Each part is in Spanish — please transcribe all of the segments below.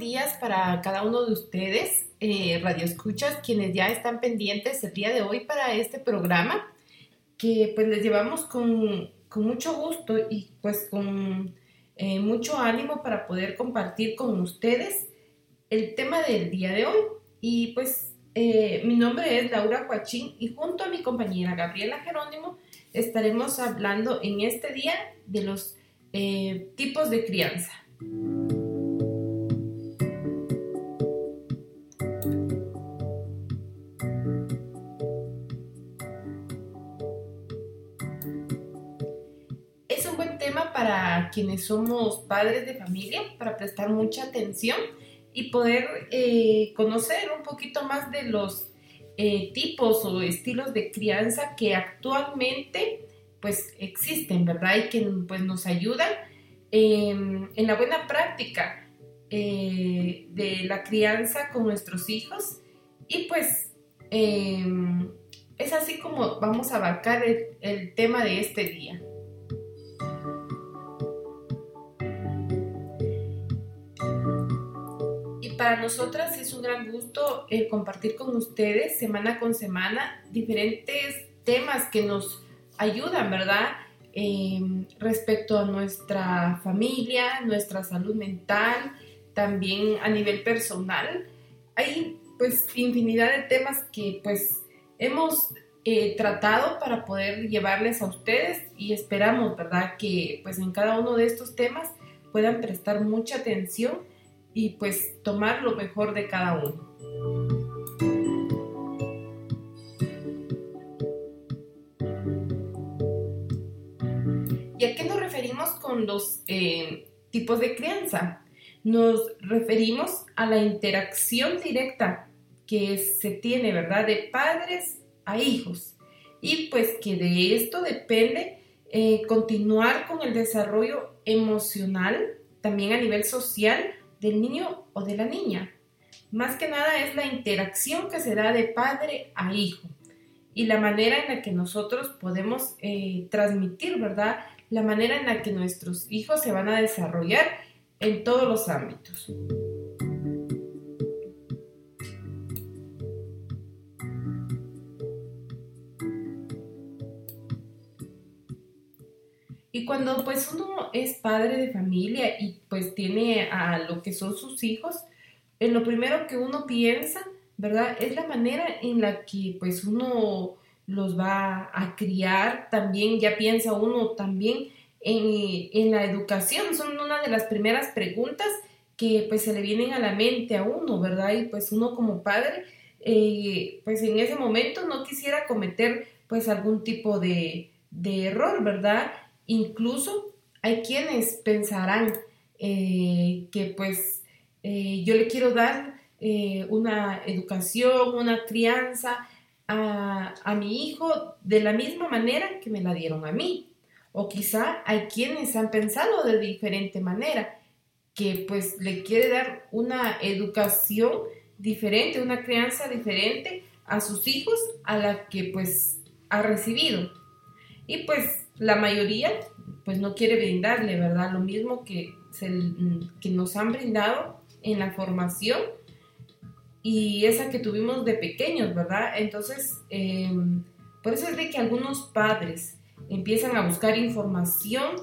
Días para cada uno de ustedes, eh, Radio Escuchas, quienes ya están pendientes el día de hoy para este programa, que pues les llevamos con, mucho gusto y pues con eh, mucho ánimo para poder compartir con ustedes el tema del día de hoy. Y pues eh, mi nombre es Laura Joachín y junto a mi compañera Gabriela Jerónimo estaremos hablando en este día de los tipos de crianza. Para quienes somos padres de familia, para prestar mucha atención y poder eh, conocer un poquito más de los eh, tipos o estilos de crianza que actualmente pues existen, ¿verdad? Y que pues nos ayudan en la buena práctica eh, de la crianza con nuestros hijos y pues em, es así como vamos a abarcar el tema de este día. Para nosotras es un gran gusto eh, compartir con ustedes semana con semana diferentes temas que nos ayudan, ¿verdad? Em, respecto a nuestra familia, nuestra salud mental, también a nivel personal. Hay pues infinidad de temas que pues hemos eh, tratado para poder llevarles a ustedes y esperamos, ¿verdad? Que pues en cada uno de estos temas puedan prestar mucha atención y pues tomar lo mejor de cada uno. ¿Y a qué nos referimos con los eh, tipos de crianza? Nos referimos a la interacción directa que se tiene, ¿verdad? De padres a hijos. Y pues que de esto depende eh, continuar con el desarrollo emocional, también a nivel social, del niño o de la niña. Más que nada es la interacción que se da de padre a hijo y la manera en la que nosotros podemos eh, transmitir, ¿verdad? La manera en la que nuestros hijos se van a desarrollar en todos los ámbitos. Y cuando pues uno es padre de familia y pues tiene a lo que son sus hijos, en lo primero que uno piensa, ¿verdad? Es la manera en la que pues uno los va a criar, también ya piensa uno también en, la educación, son una de las primeras preguntas que pues se le vienen a la mente a uno, ¿verdad? Y pues uno como padre, eh, pues en ese momento no quisiera cometer pues algún tipo de, de error, ¿verdad? Incluso hay quienes pensarán eh, que pues eh, yo le quiero dar eh, una educación, una crianza a, a, mi hijo de la misma manera que me la dieron a mí. O quizá hay quienes han pensado de diferente manera, que pues le quiere dar una educación diferente, una crianza diferente a sus hijos a la que pues ha recibido. Y pues la mayoría pues no quiere brindarle, ¿verdad? Lo mismo que, que nos han brindado en la formación y esa que tuvimos de pequeños, ¿verdad? Entonces, em, por eso es de que algunos padres empiezan a buscar información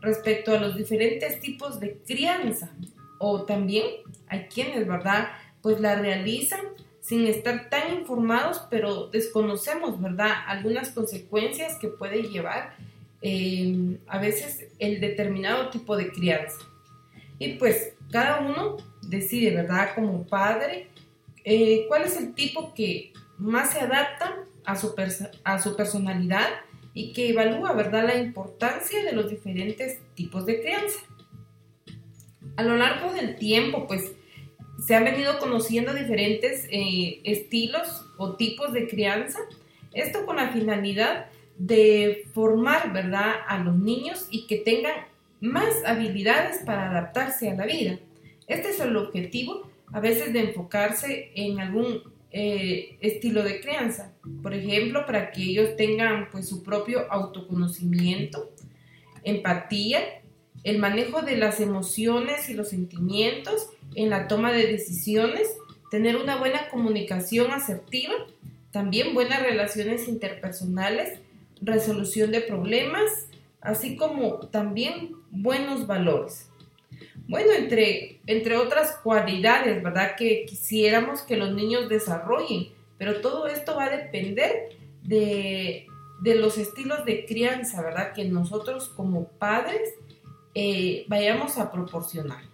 respecto a los diferentes tipos de crianza o también hay quienes, ¿verdad? Pues la realizan sin estar tan informados, pero desconocemos, ¿verdad? Algunas consecuencias que puede llevar eh, a veces el determinado tipo de crianza. Y pues cada uno decide, ¿verdad? Como padre, eh, cuál es el tipo que más se adapta a su, a su personalidad y que evalúa, ¿verdad? La importancia de los diferentes tipos de crianza. A lo largo del tiempo, pues, se han venido conociendo diferentes eh, estilos o tipos de crianza, esto con la finalidad de formar, ¿verdad?, a los niños y que tengan más habilidades para adaptarse a la vida. Este es el objetivo, a veces, de enfocarse en algún eh, estilo de crianza. Por ejemplo, para que ellos tengan pues su propio autoconocimiento, empatía, el manejo de las emociones y los sentimientos en la toma de decisiones, tener una buena comunicación asertiva, también buenas relaciones interpersonales, resolución de problemas, así como también buenos valores. Bueno, entre, entre otras cualidades, ¿verdad? Que quisiéramos que los niños desarrollen, pero todo esto va a depender de, los estilos de crianza, ¿verdad? Que nosotros como padres eh, vayamos a proporcionar.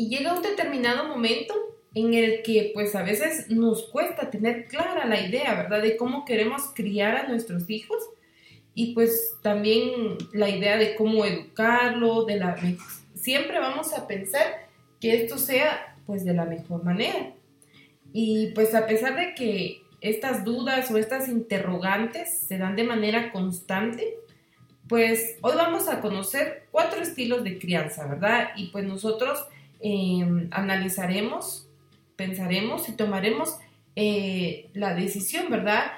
Y llega un determinado momento en el que pues a veces nos cuesta tener clara la idea, ¿verdad? De cómo queremos criar a nuestros hijos y pues también la idea de cómo educarlo, de la siempre vamos a pensar que esto sea pues de la mejor manera. Y pues a pesar de que estas dudas o estas interrogantes se dan de manera constante, pues hoy vamos a conocer cuatro estilos de crianza, ¿verdad? Y pues nosotros Em, analizaremos, pensaremos y tomaremos eh, la decisión, ¿verdad?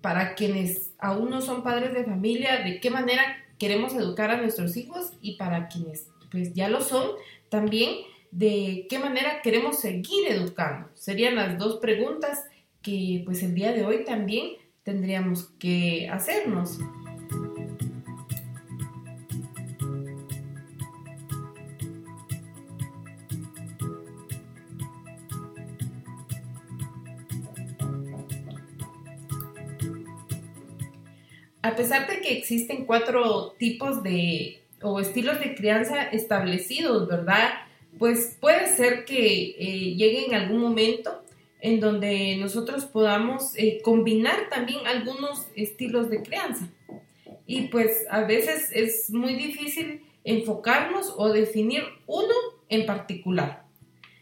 Para quienes aún no son padres de familia, de qué manera queremos educar a nuestros hijos y para quienes pues ya lo son, también de qué manera queremos seguir educando. Serían las dos preguntas que pues el día de hoy también tendríamos que hacernos. A pesar de que existen cuatro tipos de o estilos de crianza establecidos, ¿verdad? Pues puede ser que eh, llegue en algún momento en donde nosotros podamos eh, combinar también algunos estilos de crianza. Y pues a veces es muy difícil enfocarnos o definir uno en particular.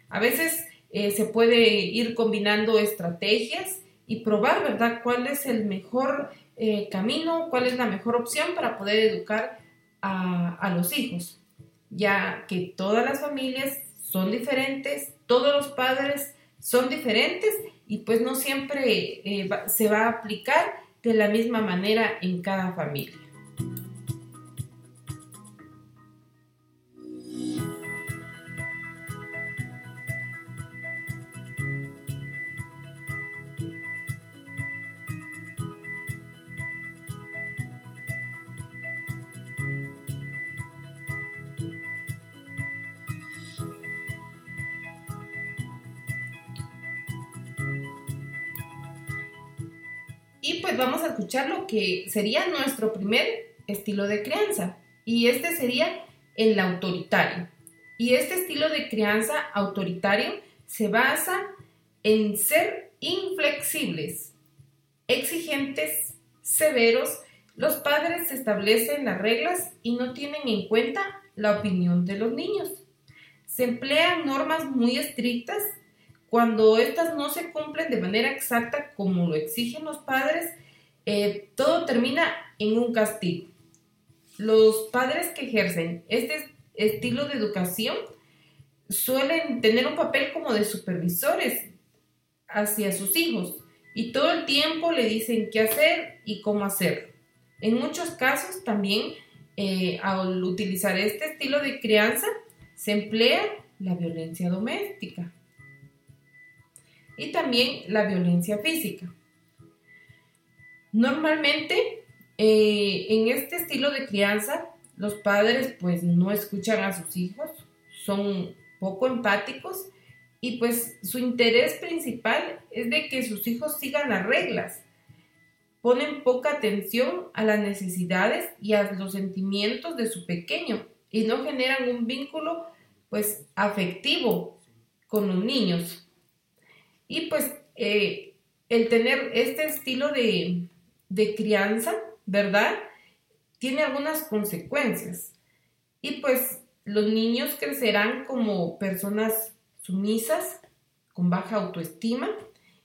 A veces eh, se puede ir combinando estrategias y probar, ¿verdad?, cuál es el mejor eh, camino, cuál es la mejor opción para poder educar a, los hijos, ya que todas las familias son diferentes, todos los padres son diferentes y pues no siempre eh, se va a aplicar de la misma manera en cada familia. Lo que sería nuestro primer estilo de crianza. Y este sería el autoritario. Y este estilo de crianza autoritario se basa en ser inflexibles, exigentes, severos. Los padres establecen las reglas y no tienen en cuenta la opinión de los niños. Se emplean normas muy estrictas cuando estas no se cumplen de manera exacta como lo exigen los padres, eh, todo termina en un castigo. Los padres que ejercen este estilo de educación suelen tener un papel como de supervisores hacia sus hijos y todo el tiempo le dicen qué hacer y cómo hacerlo. En muchos casos también eh, al utilizar este estilo de crianza se emplea la violencia doméstica y también la violencia física. Normalmente, eh, en este estilo de crianza, los padres pues no escuchan a sus hijos, son poco empáticos y pues su interés principal es de que sus hijos sigan las reglas. Ponen poca atención a las necesidades y a los sentimientos de su pequeño y no generan un vínculo pues afectivo con los niños. Y pues eh, el tener este estilo de, crianza, ¿verdad? Tiene algunas consecuencias. Y pues los niños crecerán como personas sumisas, con baja autoestima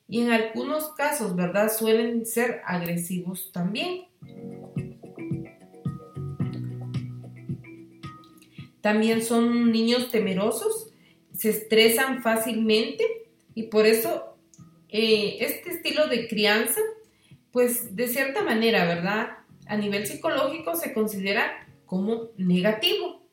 y en algunos casos, ¿verdad? Suelen ser agresivos también. También son niños temerosos, se estresan fácilmente Y por eso eh, este estilo de crianza, pues de cierta manera, ¿verdad? A nivel psicológico se considera como negativo.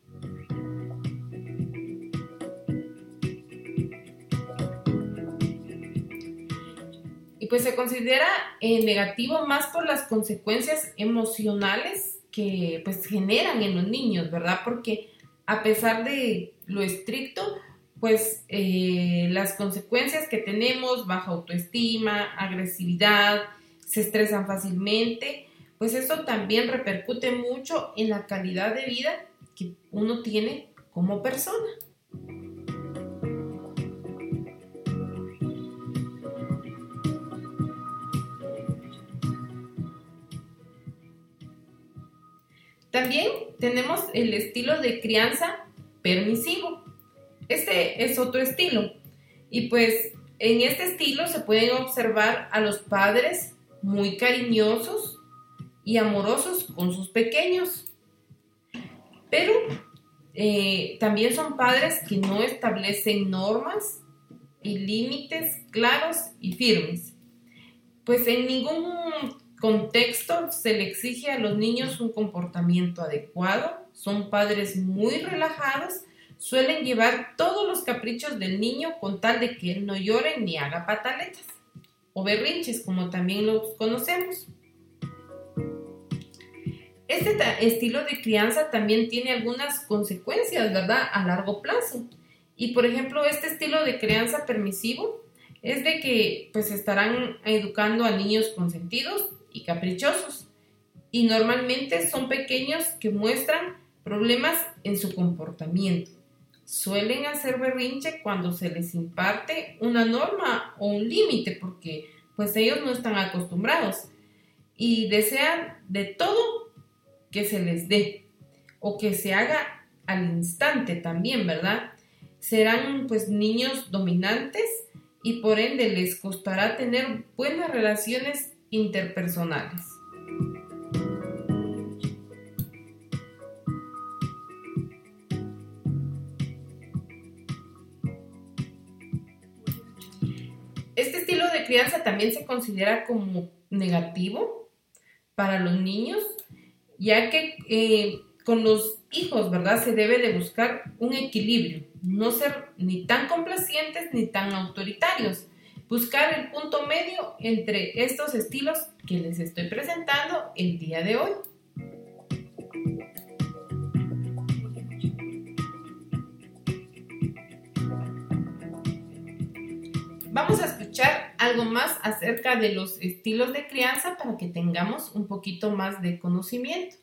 Y pues se considera eh, negativo más por las consecuencias emocionales que pues generan en los niños, ¿verdad? Porque a pesar de lo estricto, pues eh, las consecuencias que tenemos, baja autoestima, agresividad, se estresan fácilmente, pues eso también repercute mucho en la calidad de vida que uno tiene como persona. También tenemos el estilo de crianza permisivo. Este es otro estilo. Y pues en este estilo se pueden observar a los padres muy cariñosos y amorosos con sus pequeños. Pero eh, también son padres que no establecen normas y límites claros y firmes. Pues en ningún contexto se le exige a los niños un comportamiento adecuado, son padres muy relajados, suelen llevar todos los caprichos del niño con tal de que él no llore ni haga pataletas o berrinches, como también los conocemos. Este estilo de crianza también tiene algunas consecuencias, ¿verdad? A largo plazo. Y por ejemplo, este estilo de crianza permisivo es de que pues estarán educando a niños consentidos y caprichosos. Y normalmente son pequeños que muestran problemas en su comportamiento. Suelen hacer berrinche cuando se les imparte una norma o un límite porque pues ellos no están acostumbrados y desean de todo que se les dé o que se haga al instante también, ¿verdad? Serán pues niños dominantes y por ende les costará tener buenas relaciones interpersonales. Crianza también se considera como negativo para los niños, ya que eh, con los hijos, ¿verdad? Se debe de buscar un equilibrio, no ser ni tan complacientes ni tan autoritarios buscar el punto medio entre estos estilos que les estoy presentando el día de hoy. Vamos a escuchar algo más acerca de los estilos de crianza para que tengamos un poquito más de conocimiento.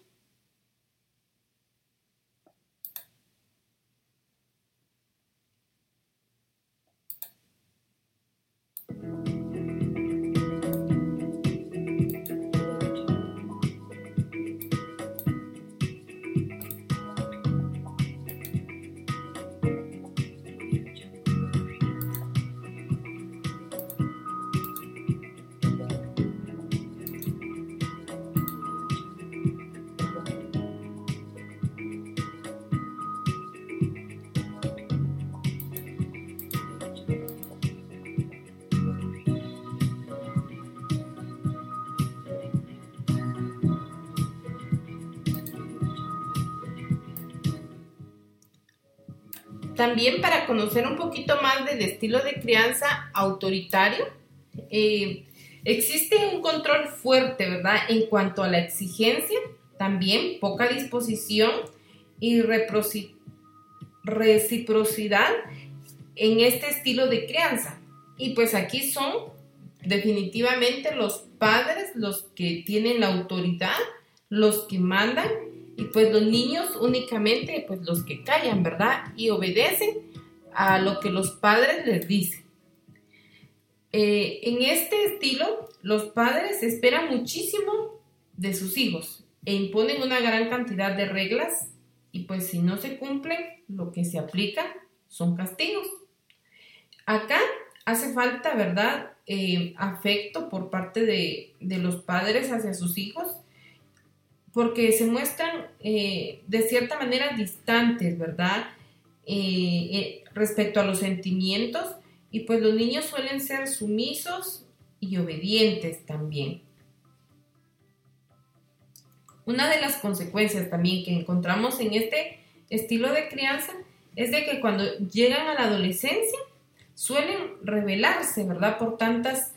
También para conocer un poquito más del estilo de crianza autoritario, eh, existe un control fuerte, ¿verdad? En cuanto a la exigencia, también poca disposición y reciprocidad en este estilo de crianza. Y pues aquí son definitivamente los padres los que tienen la autoridad, los que mandan y pues los niños únicamente, pues los que callan, ¿verdad? Y obedecen a lo que los padres les dicen. Eh, en este estilo, los padres esperan muchísimo de sus hijos e imponen una gran cantidad de reglas y pues si no se cumplen, lo que se aplica son castigos. Acá hace falta, ¿verdad? Eh, afecto por parte de, de los padres hacia sus hijos porque se muestran eh, de cierta manera distantes, ¿verdad? Eh, eh, respecto a los sentimientos y pues los niños suelen ser sumisos y obedientes también. Una de las consecuencias también que encontramos en este estilo de crianza es de que cuando llegan a la adolescencia suelen rebelarse, ¿verdad? Por tantas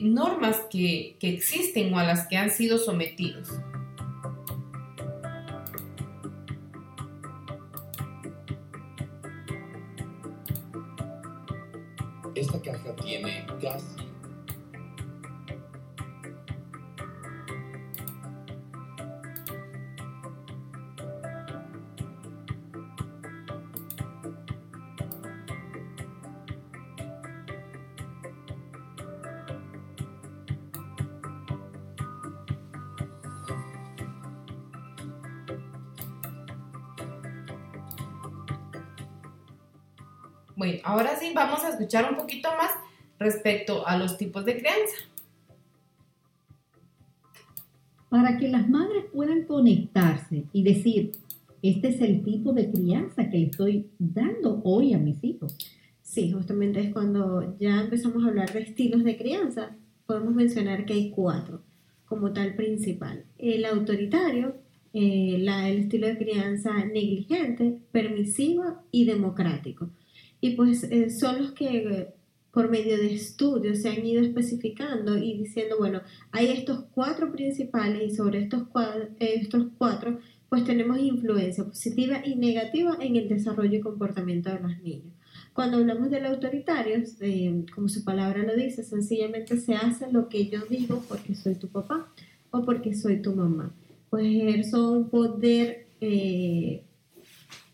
normas que existen o a las que han sido sometidos. Gas Bueno, ahora sí vamos a escuchar un poquito más respecto a los tipos de crianza. Para que las madres puedan conectarse y decir, este es el tipo de crianza que le estoy dando hoy a mis hijos. Sí, justamente es cuando ya empezamos a hablar de estilos de crianza, podemos mencionar que hay cuatro como tal principal. El autoritario, eh, la, el estilo de crianza negligente, permisivo y democrático y pues eh, son los que eh, por medio de estudios se han ido especificando y diciendo, bueno, hay estos cuatro principales y sobre estos cuatro, eh, estos cuatro pues tenemos influencia positiva y negativa en el desarrollo y comportamiento de los niños. Cuando hablamos del autoritario, como su palabra lo dice, sencillamente se hace lo que yo digo porque soy tu papá o porque soy tu mamá. Pues ejerzo un poder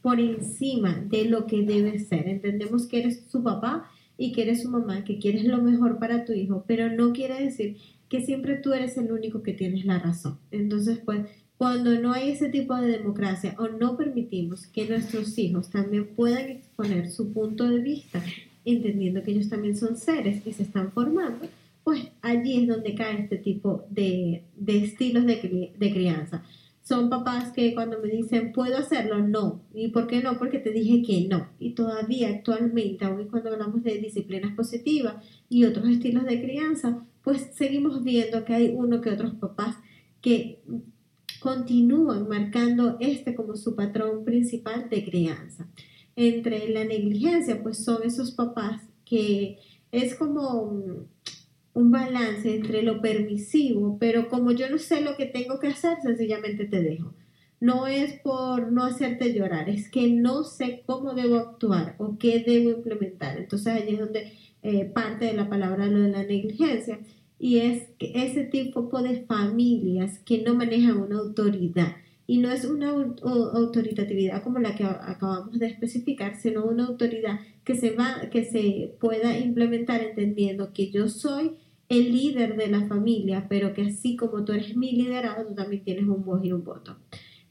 por encima de lo que debe ser. Entendemos que eres su papá y que eres su mamá, que quieres lo mejor para tu hijo, pero no quiere decir que siempre tú eres el único que tienes la razón. Entonces, pues, cuando no hay ese tipo de democracia o no permitimos que nuestros hijos también puedan exponer su punto de vista, entendiendo que ellos también son seres y se están formando, pues allí es donde cae este tipo de, estilos de, de crianza son papás que cuando me dicen, ¿puedo hacerlo? No. ¿Y por qué no? Porque te dije que no. Y todavía actualmente, aún cuando hablamos de disciplinas positivas y otros estilos de crianza, pues seguimos viendo que hay uno que otros papás que continúan marcando este como su patrón principal de crianza. Entre la negligencia, pues son esos papás que es como un balance entre lo permisivo, pero como yo no sé lo que tengo que hacer, sencillamente te dejo. No es por no hacerte llorar, es que no sé cómo debo actuar o qué debo implementar. Entonces allí es donde eh, parte de la palabra lo de la negligencia y es que ese tipo de familias que no manejan una autoridad y no es una autoritatividad como la que acabamos de especificar, sino una autoridad que se va que se pueda implementar entendiendo que yo soy el líder de la familia, pero que así como tú eres mi liderado, tú también tienes un voz y un voto.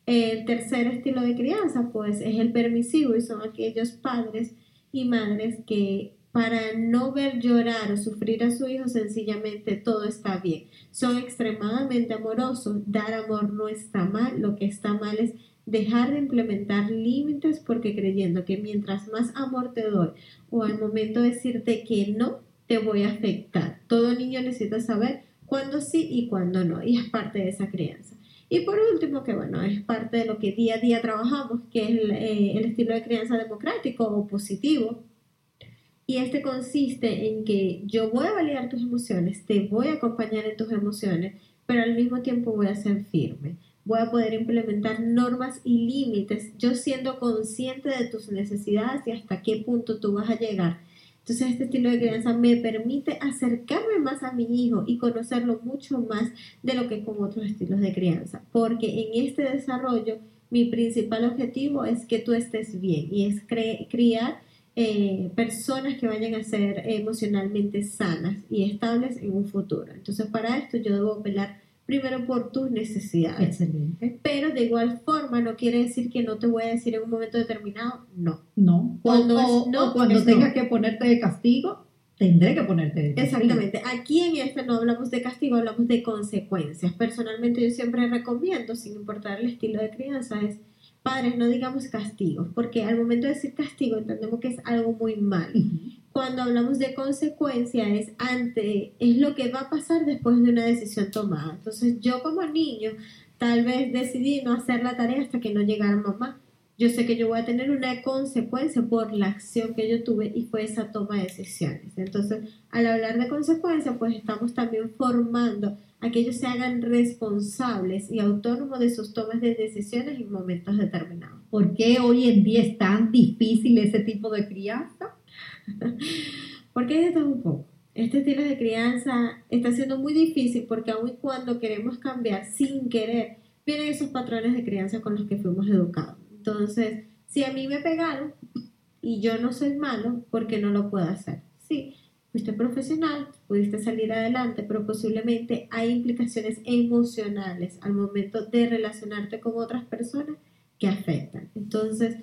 El tercer estilo de crianza, pues, es el permisivo y son aquellos padres y madres que para no ver llorar o sufrir a su hijo, sencillamente todo está bien. Son extremadamente amorosos, dar amor no está mal, lo que está mal es dejar de implementar límites porque creyendo que mientras más amor te doy o al momento de decirte que no, te voy a afectar. Todo niño necesita saber cuándo sí y cuándo no, y es parte de esa crianza. Y por último, que bueno, es parte de lo que día a día trabajamos, que es el, eh, el estilo de crianza democrático o positivo. Y este consiste en que yo voy a validar tus emociones, te voy a acompañar en tus emociones, pero al mismo tiempo voy a ser firme. Voy a poder implementar normas y límites, yo siendo consciente de tus necesidades y hasta qué punto tú vas a llegar entonces este estilo de crianza me permite acercarme más a mi hijo y conocerlo mucho más de lo que con otros estilos de crianza, porque en este desarrollo mi principal objetivo es que tú estés bien y es criar eh, personas que vayan a ser emocionalmente sanas y estables en un futuro. Entonces para esto yo debo velar primero por tus necesidades. Excelente. Pero de igual forma no quiere decir que no te voy a decir en un momento determinado no. No. Cuando, no, cuando tengas que ponerte de castigo, tendré que ponerte de castigo. Exactamente. Aquí en este no hablamos de castigo, hablamos de consecuencias. Personalmente yo siempre recomiendo, sin importar el estilo de crianza, es padres, no digamos castigos, porque al momento de decir castigo entendemos que es algo muy mal Cuando hablamos de consecuencia es ante es lo que va a pasar después de una decisión tomada. Entonces, yo como niño tal vez decidí no hacer la tarea hasta que no llegara mamá. Yo sé que yo voy a tener una consecuencia por la acción que yo tuve y fue esa toma de decisiones. Entonces, al hablar de consecuencia, pues estamos también formando a que ellos se hagan responsables y autónomos de sus tomas de decisiones en momentos determinados. ¿Por qué hoy en día es tan difícil ese tipo de crianza? Porque esto es un poco. Este estilo de crianza está siendo muy difícil porque aun cuando queremos cambiar sin querer, vienen esos patrones de crianza con los que fuimos educados. Entonces, si a mí me pegaron y yo no soy malo, ¿por qué no lo puedo hacer? Sí, fuiste profesional, pudiste salir adelante, pero posiblemente hay implicaciones emocionales al momento de relacionarte con otras personas que afectan. Entonces,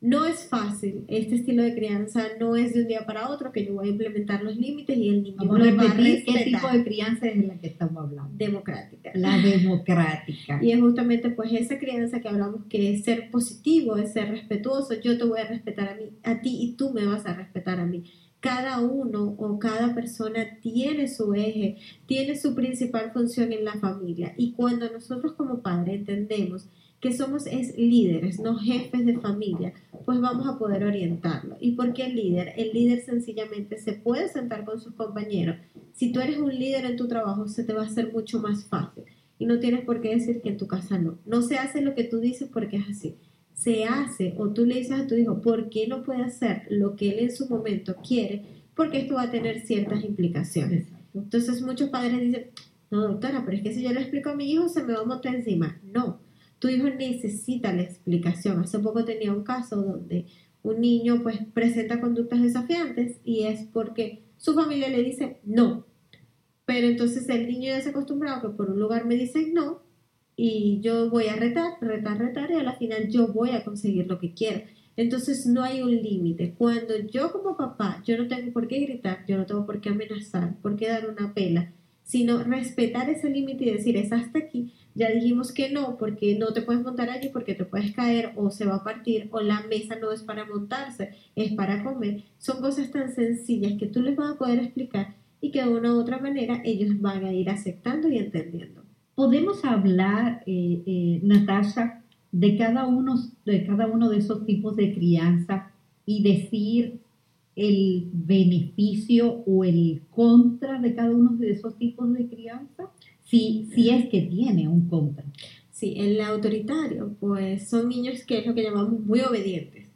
no es fácil, este estilo de crianza no es de un día para otro que yo voy a implementar los límites y el niño Vamos lo a va a repetir qué respetar. tipo de crianza es de la que estamos hablando. democrática. La democrática. Y es justamente pues esa crianza que hablamos que es ser positivo, es ser respetuoso. Yo te voy a respetar a mí, a ti y tú me vas a respetar a mí. Cada uno o cada persona tiene su eje, tiene su principal función en la familia. Y cuando nosotros como padres entendemos que somos es líderes, no jefes de familia, pues vamos a poder orientarlo. ¿Y por qué el líder? El líder sencillamente se puede sentar con sus compañeros. Si tú eres un líder en tu trabajo, se te va a hacer mucho más fácil. Y no tienes por qué decir que en tu casa no. No se hace lo que tú dices porque es así. Se hace o tú le dices a tu hijo por qué no puede hacer lo que él en su momento quiere, porque esto va a tener ciertas implicaciones. Exacto. Entonces muchos padres dicen, no doctora, pero es que si yo le explico a mi hijo se me va a montar encima. No, tu hijo necesita la explicación. Hace poco tenía un caso donde un niño pues presenta conductas desafiantes y es porque su familia le dice no. Pero entonces el niño ya se ha acostumbrado que por un lugar me dicen no y yo voy a retar, retar, retar y a la final yo voy a conseguir lo que quiero. Entonces no hay un límite. Cuando yo como papá, yo no tengo por qué gritar, yo no tengo por qué amenazar, por qué dar una pela, sino respetar ese límite y decir es hasta aquí. Ya dijimos que no, porque no te puedes montar allí porque te puedes caer o se va a partir o la mesa no es para montarse, es para comer. Son cosas tan sencillas que tú les vas a poder explicar y que de una u otra manera ellos van a ir aceptando y entendiendo. Podemos hablar, eh, eh, Natasha, de cada, uno, de esos tipos de crianza y decir el beneficio o el contra de cada uno de esos tipos de crianza, si, si es que tiene un contra. Sí, el autoritario, pues son niños que es lo que llamamos muy obedientes.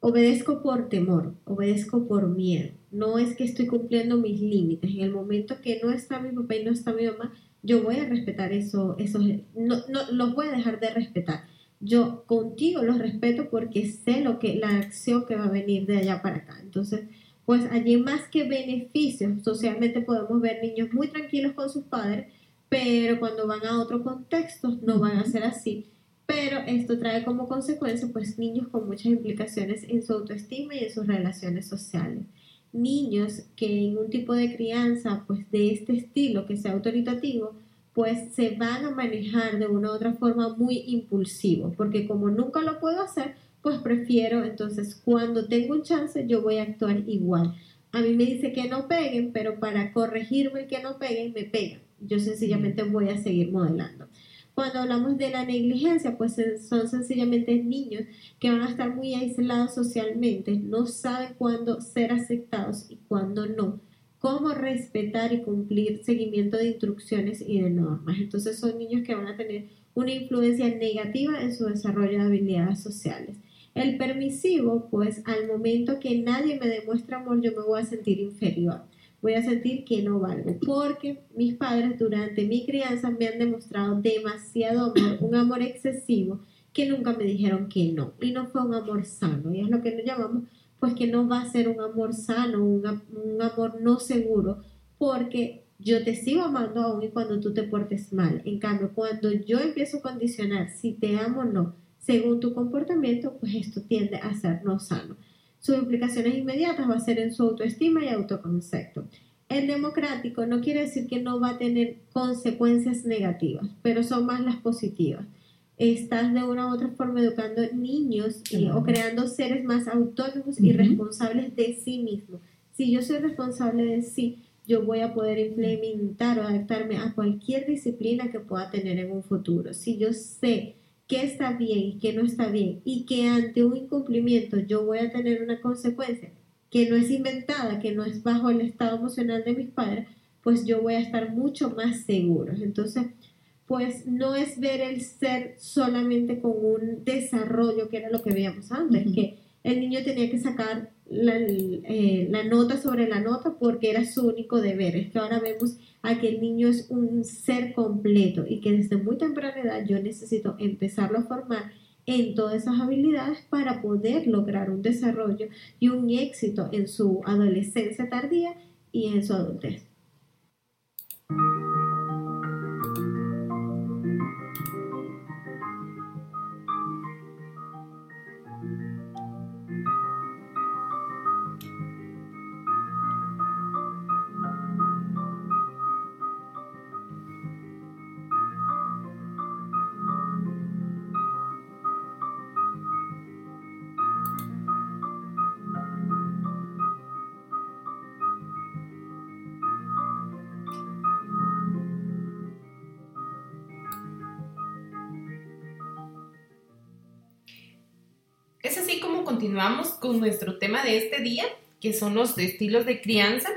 Obedezco por temor, obedezco por miedo. No es que estoy cumpliendo mis límites. En el momento que no está mi papá y no está mi mamá, yo voy a respetar eso, esos, no, no los voy a dejar de respetar. Yo contigo los respeto porque sé lo que la acción que va a venir de allá para acá. Entonces, pues allí más que beneficios, socialmente podemos ver niños muy tranquilos con sus padres, pero cuando van a otro contexto no van a ser así. Pero esto trae como consecuencia pues niños con muchas implicaciones en su autoestima y en sus relaciones sociales. Niños que en un tipo de crianza pues de este estilo que sea autoritativo pues se van a manejar de una u otra forma muy impulsivo, porque como nunca lo puedo hacer, pues prefiero, entonces cuando tengo un chance yo voy a actuar igual. A mí me dice que no peguen, pero para corregirme el que no peguen, me pegan. Yo sencillamente voy a seguir modelando. Cuando hablamos de la negligencia, pues son sencillamente niños que van a estar muy aislados socialmente, no saben cuándo ser aceptados y cuándo no cómo respetar y cumplir seguimiento de instrucciones y de normas. Entonces son niños que van a tener una influencia negativa en su desarrollo de habilidades sociales. El permisivo, pues al momento que nadie me demuestra amor, yo me voy a sentir inferior. Voy a sentir que no valgo, porque mis padres durante mi crianza me han demostrado demasiado amor, un amor excesivo, que nunca me dijeron que no. Y no fue un amor sano, y es lo que nos llamamos pues que no va a ser un amor sano, un, amor no seguro, porque yo te sigo amando aún y cuando tú te portes mal. En cambio, cuando yo empiezo a condicionar si te amo o no, según tu comportamiento, pues esto tiende a ser no sano. Sus implicaciones inmediatas va a ser en su autoestima y autoconcepto. El democrático no quiere decir que no va a tener consecuencias negativas, pero son más las positivas estás de una u otra forma educando niños y, o creando seres más autónomos y Ujú. responsables de sí mismos, si yo soy responsable de sí, yo voy a poder implementar o adaptarme a cualquier disciplina que pueda tener en un futuro. Si yo sé qué está bien y qué no está bien y que ante un incumplimiento yo voy a tener una consecuencia que no es inventada, que no es bajo el estado emocional de mis padres, pues yo voy a estar mucho más seguro. Entonces, pues no es ver el ser solamente con un desarrollo, que era lo que veíamos antes, que el niño tenía que sacar eh, la, nota sobre la nota porque era su único deber. Es que ahora vemos a que el niño es un ser completo y que desde muy temprana edad yo necesito empezarlo a formar en todas esas habilidades para poder lograr un desarrollo y un éxito en su adolescencia tardía y en su adultez. Con nuestro tema de este día, que son los estilos de crianza.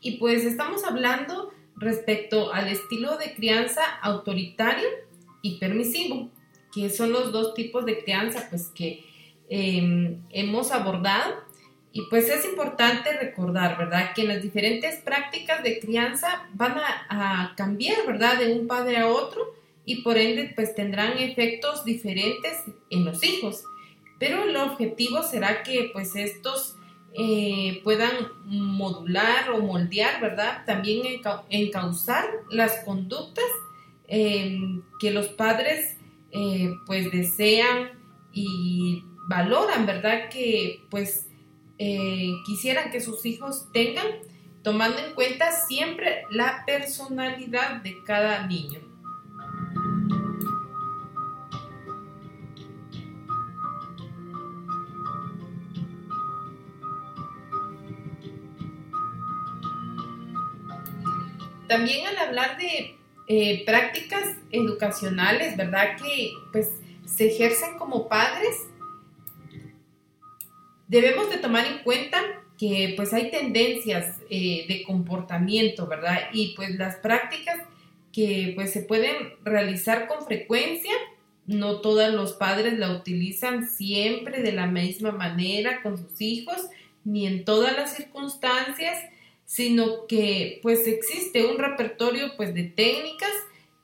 Y pues estamos hablando respecto al estilo de crianza autoritario y permisivo, que son los dos tipos de crianza pues que em, hemos abordado. Y pues es importante recordar, ¿verdad? Que las diferentes prácticas de crianza van a, a cambiar, ¿verdad? De un padre a otro y por ende pues tendrán efectos diferentes en los hijos pero el objetivo será que pues estos eh, puedan modular o moldear, ¿verdad? También encauzar las conductas em, que los padres eh, pues desean y valoran, ¿verdad? Que pues eh, quisieran que sus hijos tengan, tomando en cuenta siempre la personalidad de cada niño. También al hablar de eh, prácticas educacionales, ¿verdad? Que pues se ejercen como padres, debemos de tomar en cuenta que pues hay tendencias eh, de comportamiento, ¿verdad? Y pues las prácticas que pues se pueden realizar con frecuencia, no todos los padres la utilizan siempre de la misma manera con sus hijos, ni en todas las circunstancias, sino que pues existe un repertorio pues de técnicas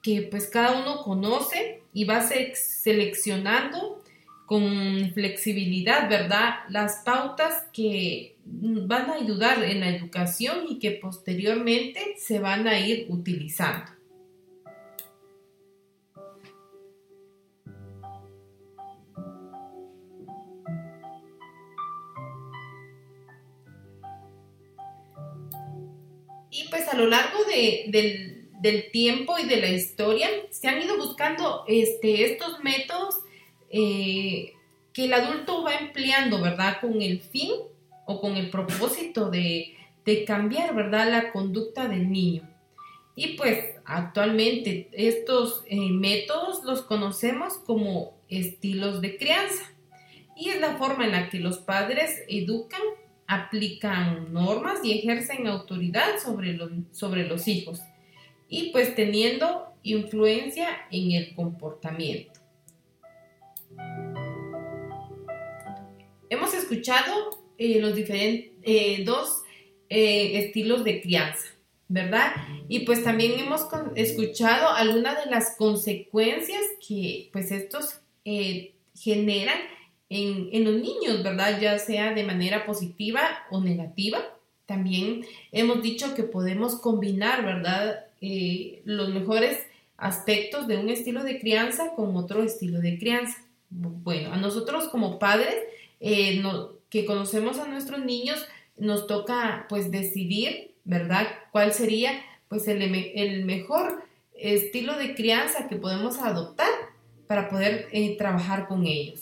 que pues cada uno conoce y va seleccionando con flexibilidad, ¿verdad? Las pautas que van a ayudar en la educación y que posteriormente se van a ir utilizando. Y pues a lo largo del, tiempo y de la historia se han ido buscando este, estos métodos eh, que el adulto va empleando, ¿verdad? Con el fin o con el propósito de, cambiar, ¿verdad? La conducta del niño. Y pues actualmente estos eh, métodos los conocemos como estilos de crianza. Y es la forma en la que los padres educan aplican normas y ejercen autoridad sobre los, sobre los hijos y pues teniendo influencia en el comportamiento. Hemos escuchado eh, los diferentes eh, dos eh, estilos de crianza, ¿verdad? Y pues también hemos escuchado algunas de las consecuencias que pues estos generan en, los niños, ¿verdad? Ya sea de manera positiva o negativa. También hemos dicho que podemos combinar, ¿verdad? Eh, los mejores aspectos de un estilo de crianza con otro estilo de crianza. Bueno, a nosotros como padres eh, que conocemos a nuestros niños, nos toca pues decidir, ¿verdad? ¿Cuál sería pues el, el mejor estilo de crianza que podemos adoptar para poder eh, trabajar con ellos.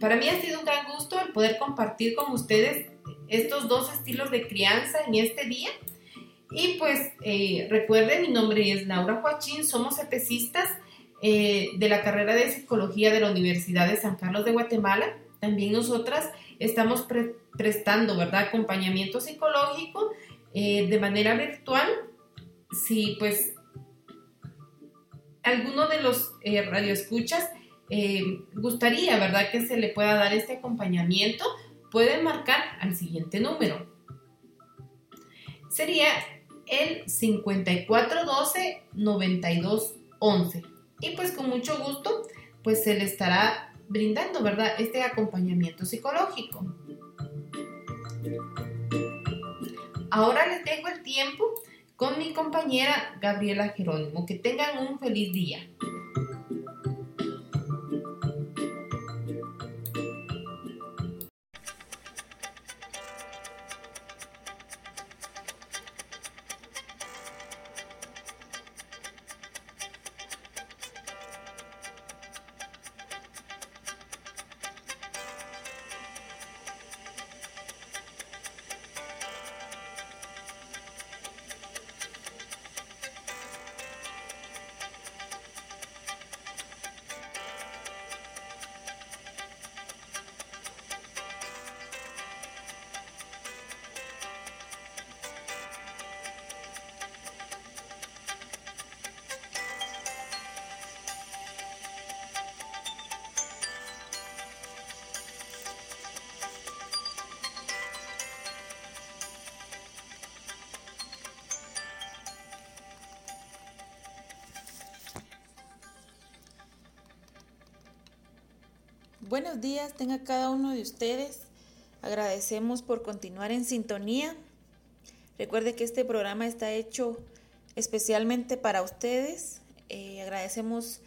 Para mí ha sido un gran gusto el poder compartir con ustedes estos dos estilos de crianza en este día. Y pues eh, recuerden, mi nombre es Laura Joachín, somos EPECistas eh, de la carrera de psicología de la Universidad de San Carlos de Guatemala. También nosotras estamos prestando, ¿verdad?, acompañamiento psicológico eh, de manera virtual. Si pues alguno de los radioescuchas gustaría, ¿verdad?, que se le pueda dar este acompañamiento, pueden marcar al siguiente número. Sería el 5412-9211. Y pues con mucho gusto, pues se le estará brindando, ¿verdad? Este acompañamiento psicológico. Ahora les dejo el tiempo con mi compañera Gabriela Jerónimo. Que tengan un feliz día. Buenos días, tenga cada uno de ustedes. Agradecemos por continuar en sintonía. Recuerde que este programa está hecho especialmente para ustedes. Eh, agradecemos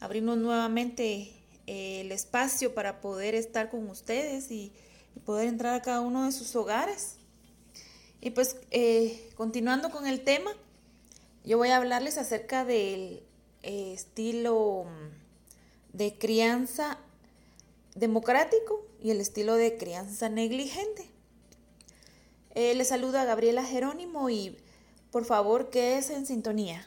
abrirnos nuevamente eh, el espacio para poder estar con ustedes y, poder entrar a cada uno de sus hogares. Y pues eh, continuando con el tema, yo voy a hablarles acerca del estilo de crianza democrático y el estilo de crianza negligente. Eh, le saluda Gabriela Jerónimo y por favor quédese en sintonía.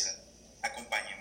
la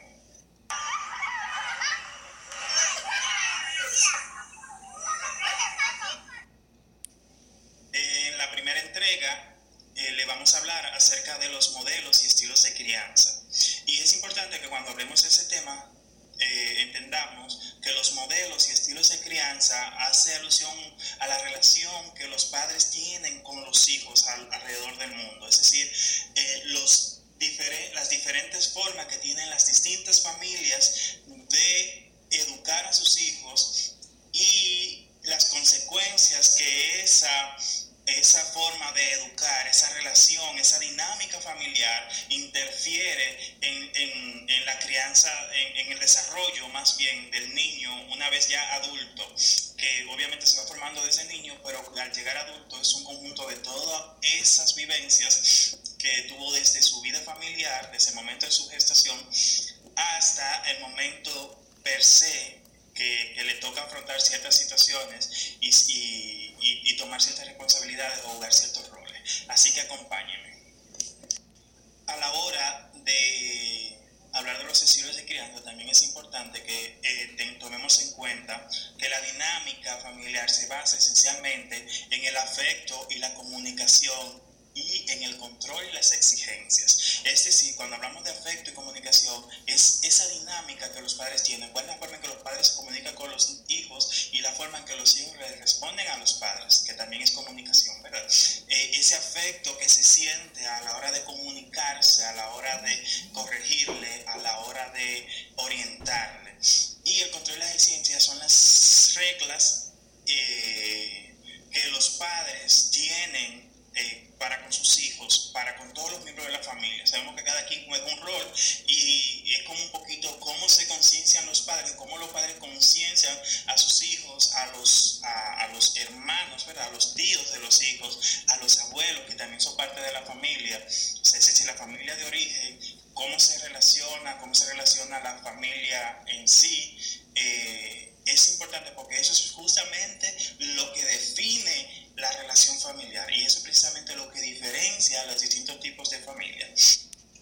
comunicación y en el control y las exigencias. Es decir, cuando hablamos de afecto y comunicación, es esa dinámica que los padres tienen, cuál es la forma en que los padres se comunican con los hijos y la forma en que los hijos responden a los padres, que también es comunicación, ¿verdad? Eh, ese afecto que se siente a la hora de comunicarse, a la hora de corregirle, a la hora de orientarle. Y el control y las exigencias son las reglas eh, que los padres tienen eh, para con sus hijos, para con todos los miembros de la familia. Sabemos que cada quien juega un rol y es como un poquito cómo se conciencian los padres, cómo los padres conciencian a sus hijos, a los, a, los hermanos, ¿verdad? a los tíos de los hijos, a los abuelos que también son parte de la familia, o sea, si la familia de origen, cómo se relaciona, cómo se relaciona la familia en sí. Eh, es importante porque eso es justamente lo que define la relación familiar y eso es precisamente lo que diferencia los distintos tipos de familia.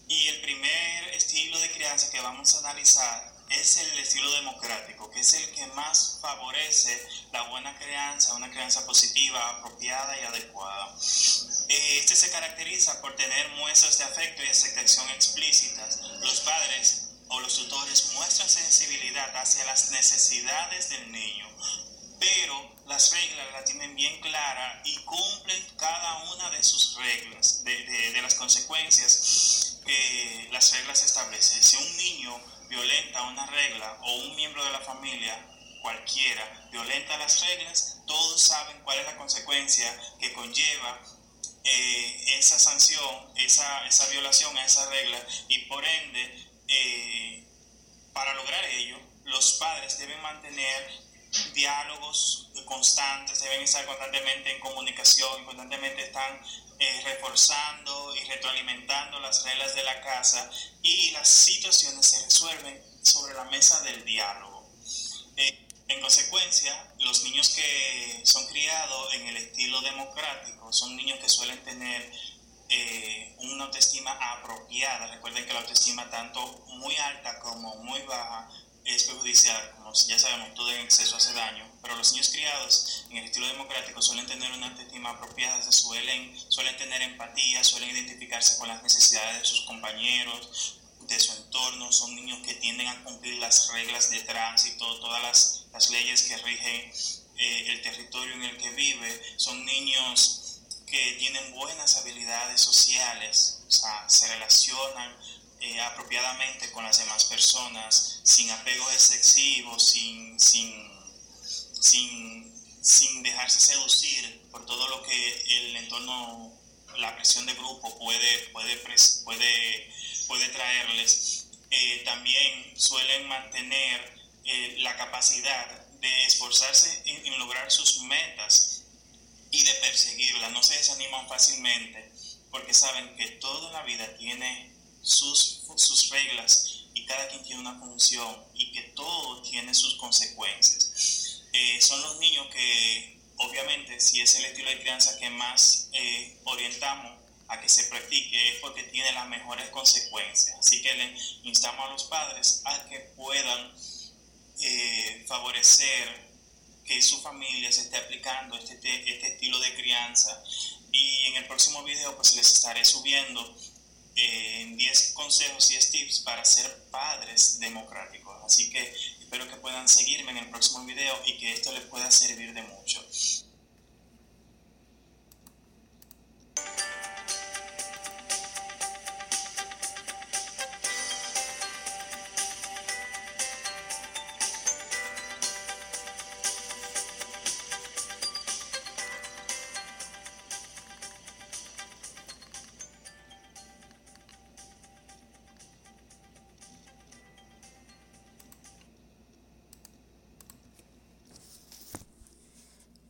Y el primer estilo de crianza que vamos a analizar es el estilo democrático, que es el que más favorece la buena crianza, una crianza positiva, apropiada y adecuada. Eh, este se caracteriza por tener muestras de afecto y aceptación explícitas. Los padres o los tutores muestran sensibilidad hacia las necesidades del niño, pero las reglas las tienen bien claras y cumplen cada una de sus reglas, de, las consecuencias que las reglas establecen. Si un niño violenta una regla o un miembro de la familia cualquiera violenta las reglas, todos saben cuál es la consecuencia que conlleva eh, esa sanción, esa, esa violación a esa regla y por ende eh, para lograr ello, los padres deben mantener diálogos constantes, deben estar constantemente en comunicación, constantemente están eh, reforzando y retroalimentando las reglas de la casa y las situaciones se resuelven sobre la mesa del diálogo. Eh, en consecuencia, los niños que son criados en el estilo democrático son niños que suelen tener eh, una autoestima apropiada. Recuerden que la autoestima tanto muy alta como muy baja es perjudicial, como ya sabemos, todo en exceso hace daño, pero los niños criados en el estilo democrático suelen tener una autoestima apropiada, se suelen, suelen tener empatía, suelen identificarse con las necesidades de sus compañeros, de su entorno, son niños que tienden a cumplir las reglas de tránsito, todas las, las leyes que rigen eh, el territorio en el que vive, son niños que tienen buenas habilidades sociales, o sea, se relacionan eh, apropiadamente con las demás personas, sin apegos excesivos, sin, sin, sin, dejarse seducir por todo lo que el entorno, la presión de grupo puede, puede, puede, puede traerles. Eh, también suelen mantener eh, la capacidad de esforzarse en lograr sus metas y de perseguirla. No se desaniman fácilmente porque saben que toda la vida tiene sus, sus reglas y cada quien tiene una función y que todo tiene sus consecuencias. Eh, son los niños que, obviamente, si es el estilo de crianza que más eh, orientamos a que se practique, es porque tiene las mejores consecuencias. Así que le instamos a los padres a que puedan eh, favorecer que su familia se esté aplicando este, este estilo de crianza. Y en el próximo video pues les estaré subiendo eh, 10 consejos y 10 tips para ser padres democráticos. Así que espero que puedan seguirme en el próximo video y que esto les pueda servir de mucho.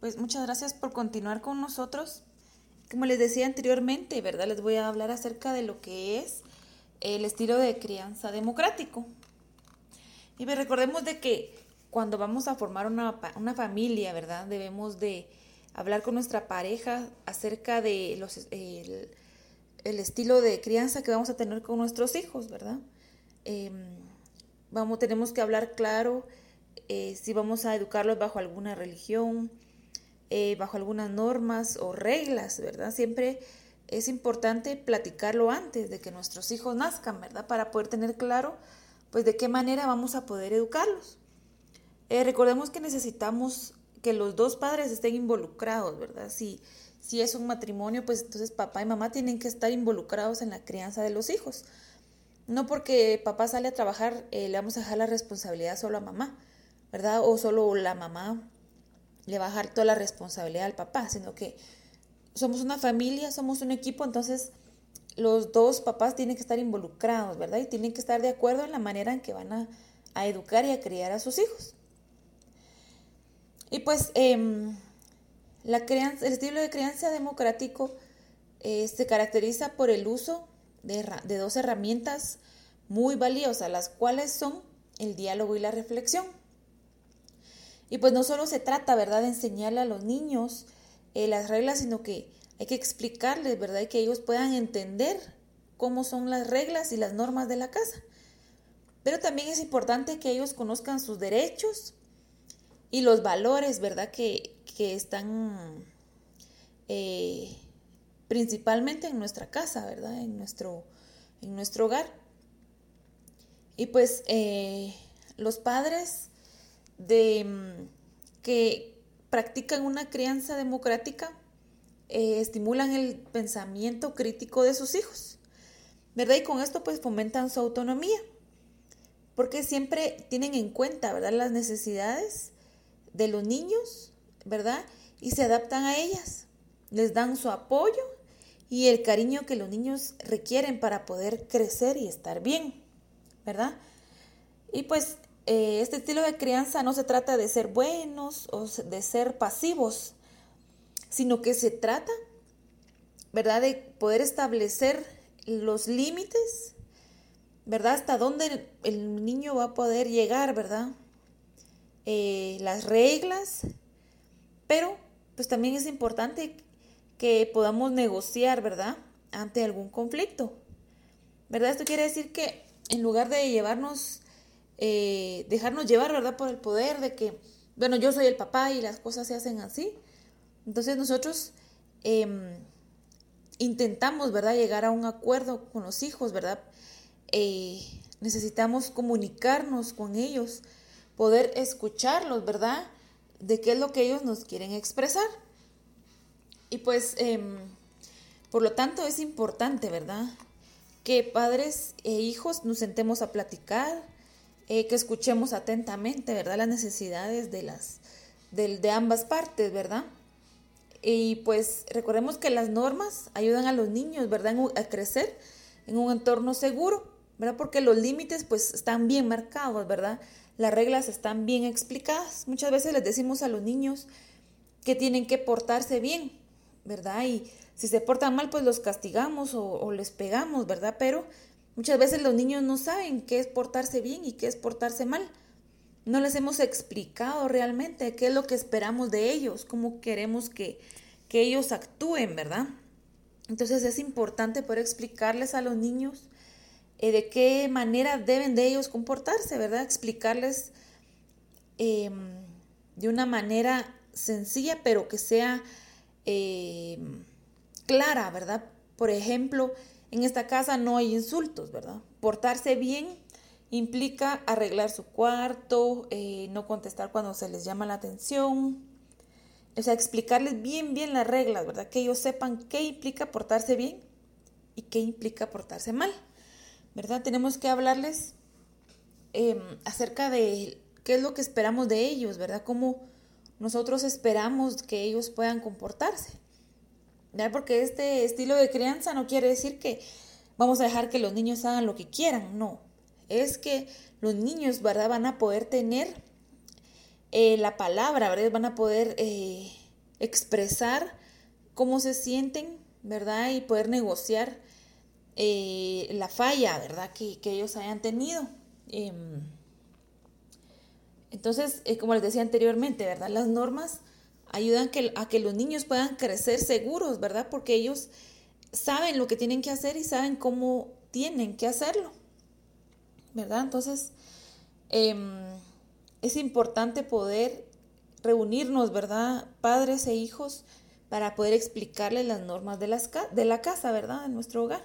Pues muchas gracias por continuar con nosotros. Como les decía anteriormente, ¿verdad? Les voy a hablar acerca de lo que es el estilo de crianza democrático. Y pues recordemos de que cuando vamos a formar una, una familia, ¿verdad? Debemos de hablar con nuestra pareja acerca de los, el, estilo de crianza que vamos a tener con nuestros hijos, ¿verdad? Em, vamos, tenemos que hablar claro eh, si vamos a educarlos bajo alguna religión, eh, bajo algunas normas o reglas, ¿verdad? Siempre es importante platicarlo antes de que nuestros hijos nazcan, ¿verdad? Para poder tener claro, pues, de qué manera vamos a poder educarlos. Eh, recordemos que necesitamos que los dos padres estén involucrados, ¿verdad? Si, si es un matrimonio, pues entonces papá y mamá tienen que estar involucrados en la crianza de los hijos. No porque papá sale a trabajar, eh, le vamos a dejar la responsabilidad solo a mamá, ¿verdad? O solo la mamá le dejar toda la responsabilidad al papá, sino que somos una familia, somos un equipo, entonces los dos papás tienen que estar involucrados, ¿verdad? Y tienen que estar de acuerdo en la manera en que van a, educar y a criar a sus hijos. Y pues em, la crianza, el estilo de crianza democrático eh, se caracteriza por el uso de dos herramientas muy valiosas, las cuales son el diálogo y la reflexión. Y pues no solo se trata, ¿verdad?, de enseñarle a los niños eh, las reglas, sino que hay que explicarles, ¿verdad?, y que ellos puedan entender cómo son las reglas y las normas de la casa. Pero también es importante que ellos conozcan sus derechos y los valores, ¿verdad?, que, están eh, principalmente en nuestra casa, ¿verdad?, en nuestro, en nuestro hogar. Y pues eh, los padres de mm, que practican una crianza democrática eh, estimulan el pensamiento crítico de sus hijos, ¿verdad? Y con esto pues fomentan su autonomía, porque siempre tienen en cuenta, ¿verdad? Las necesidades de los niños, ¿verdad? Y se adaptan a ellas, les dan su apoyo y el cariño que los niños requieren para poder crecer y estar bien, ¿verdad? Y pues eh, este estilo de crianza no se trata de ser buenos o de ser pasivos, sino que se trata, ¿verdad?, de poder establecer los límites, ¿verdad?, hasta dónde el niño va a poder llegar, ¿verdad? Eh, las reglas, pero pues también es importante que podamos negociar, ¿verdad?, ante algún conflicto, ¿verdad? Esto quiere decir que en lugar de llevarnos eh, dejarnos llevar, ¿verdad? Por el poder de que, bueno, yo soy el papá y las cosas se hacen así. Entonces nosotros em, intentamos, ¿verdad? Llegar a un acuerdo con los hijos, ¿verdad? Eh, necesitamos comunicarnos con ellos, poder escucharlos, ¿verdad? De qué es lo que ellos nos quieren expresar. Y pues, em, por lo tanto, es importante, ¿verdad? Que padres e hijos nos sentemos a platicar, eh, que escuchemos atentamente, ¿verdad? Las necesidades de, las, de, ambas partes, ¿verdad? Y pues recordemos que las normas ayudan a los niños, ¿verdad? A crecer en un entorno seguro, ¿verdad? Porque los límites pues están bien marcados, ¿verdad? Las reglas están bien explicadas. Muchas veces les decimos a los niños que tienen que portarse bien, ¿verdad? Y si se portan mal pues los castigamos o, o les pegamos, ¿verdad? Pero Muchas veces los niños no saben qué es portarse bien y qué es portarse mal. No les hemos explicado realmente qué es lo que esperamos de ellos, cómo queremos que, ellos actúen, ¿verdad? Entonces es importante poder explicarles a los niños eh, de qué manera deben de ellos comportarse, ¿verdad? Explicarles em, de una manera sencilla, pero que sea em, clara, ¿verdad? Por ejemplo, en esta casa no hay insultos, ¿verdad? Portarse bien implica arreglar su cuarto, eh, no contestar cuando se les llama la atención. O sea, explicarles bien, bien las reglas, ¿verdad? Que ellos sepan qué implica portarse bien y qué implica portarse mal, ¿verdad? Tenemos que hablarles em, acerca de qué es lo que esperamos de ellos, ¿verdad? Cómo nosotros esperamos que ellos puedan comportarse. Porque este estilo de crianza no quiere decir que vamos a dejar que los niños hagan lo que quieran, no. Es que los niños, ¿verdad? Van a poder tener eh, la palabra, ¿verdad? Van a poder eh, expresar cómo se sienten, ¿verdad? Y poder negociar eh, la falla, ¿verdad? Que, que ellos hayan tenido. Em, entonces, como les decía anteriormente, ¿verdad? Las normas ayudan a que los niños puedan crecer seguros, ¿verdad? Porque ellos saben lo que tienen que hacer y saben cómo tienen que hacerlo, ¿verdad? Entonces, em, es importante poder reunirnos, ¿verdad? Padres e hijos, para poder explicarles las normas de, la casa, ¿verdad? De nuestro hogar.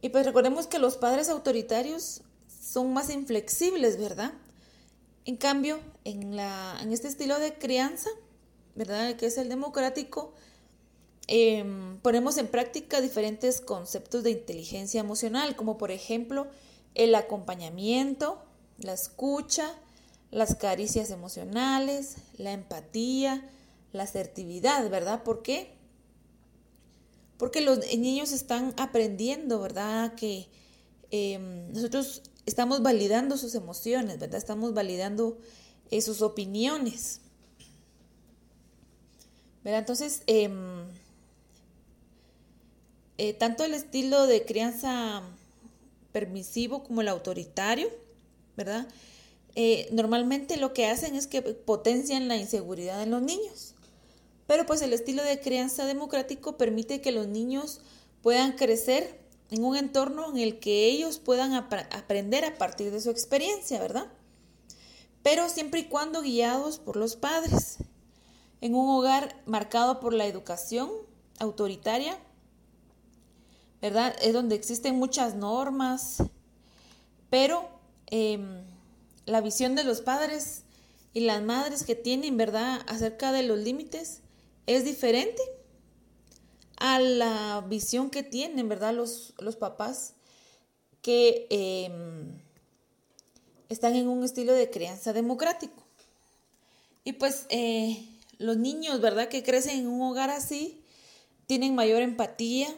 Y pues recordemos que los padres autoritarios son más inflexibles, ¿verdad? En cambio, en, la, en este estilo de crianza, ¿verdad? Que es el democrático, em, ponemos en práctica diferentes conceptos de inteligencia emocional, como por ejemplo el acompañamiento, la escucha, las caricias emocionales, la empatía, la asertividad, ¿verdad? ¿Por qué? Porque los niños están aprendiendo, ¿verdad? Que em, nosotros estamos validando sus emociones, ¿verdad? Estamos validando eh, sus opiniones. ¿Verdad? Entonces, em, eh, tanto el estilo de crianza permisivo como el autoritario, ¿verdad? Eh, normalmente lo que hacen es que potencian la inseguridad en los niños. Pero pues el estilo de crianza democrático permite que los niños puedan crecer en un entorno en el que ellos puedan aprender a partir de su experiencia, ¿verdad? Pero siempre y cuando guiados por los padres, en un hogar marcado por la educación autoritaria, ¿verdad? Es donde existen muchas normas, pero em, la visión de los padres y las madres que tienen, ¿verdad?, acerca de los límites es diferente a la visión que tienen, ¿verdad? Los, los papás que em, están en un estilo de crianza democrático. Y pues eh, los niños, ¿verdad? Que crecen en un hogar así, tienen mayor empatía,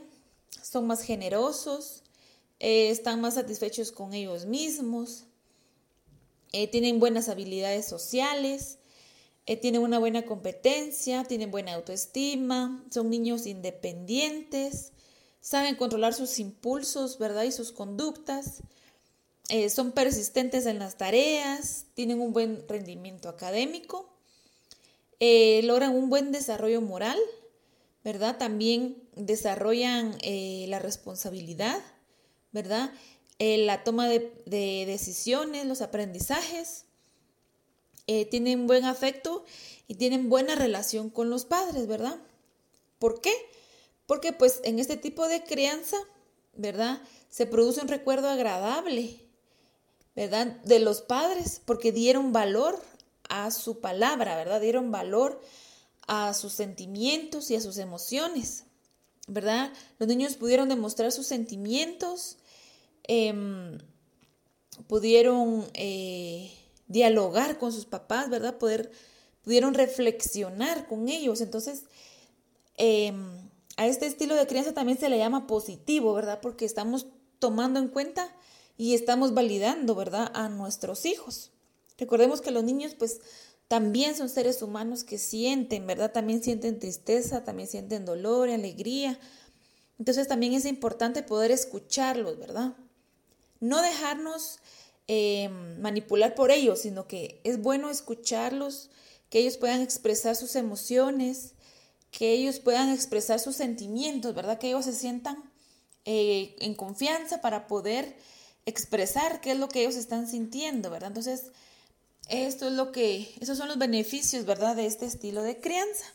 son más generosos, eh, están más satisfechos con ellos mismos, eh, tienen buenas habilidades sociales, eh, tienen una buena competencia, tienen buena autoestima, son niños independientes, saben controlar sus impulsos, ¿verdad? Y sus conductas, eh, son persistentes en las tareas, tienen un buen rendimiento académico, eh, logran un buen desarrollo moral, ¿verdad? También desarrollan la responsabilidad, ¿verdad? la toma de decisiones, los aprendizajes, eh, tienen buen afecto y tienen buena relación con los padres, ¿verdad? ¿Por qué? Porque pues en este tipo de crianza, ¿verdad? Se produce un recuerdo agradable, ¿verdad? De los padres, porque dieron valor a su palabra, ¿verdad? Dieron valor a sus sentimientos y a sus emociones, ¿verdad? Los niños pudieron demostrar sus sentimientos, em, pudieron eh, dialogar con sus papás, ¿verdad? Poder, pudieron reflexionar con ellos. Entonces, em, a este estilo de crianza también se le llama positivo, ¿verdad? Porque estamos tomando en cuenta y estamos validando, ¿verdad? A nuestros hijos. Recordemos que los niños, pues, también son seres humanos que sienten, ¿verdad? También sienten tristeza, también sienten dolor alegría. Entonces también es importante poder escucharlos, ¿verdad? No dejarnos Em, manipular por ellos, sino que es bueno escucharlos, que ellos puedan expresar sus emociones, que ellos puedan expresar sus sentimientos, ¿verdad? Que ellos se sientan eh, en confianza para poder expresar qué es lo que ellos están sintiendo, ¿verdad? Entonces, esto es lo que, esos son los beneficios, ¿verdad? De este estilo de crianza.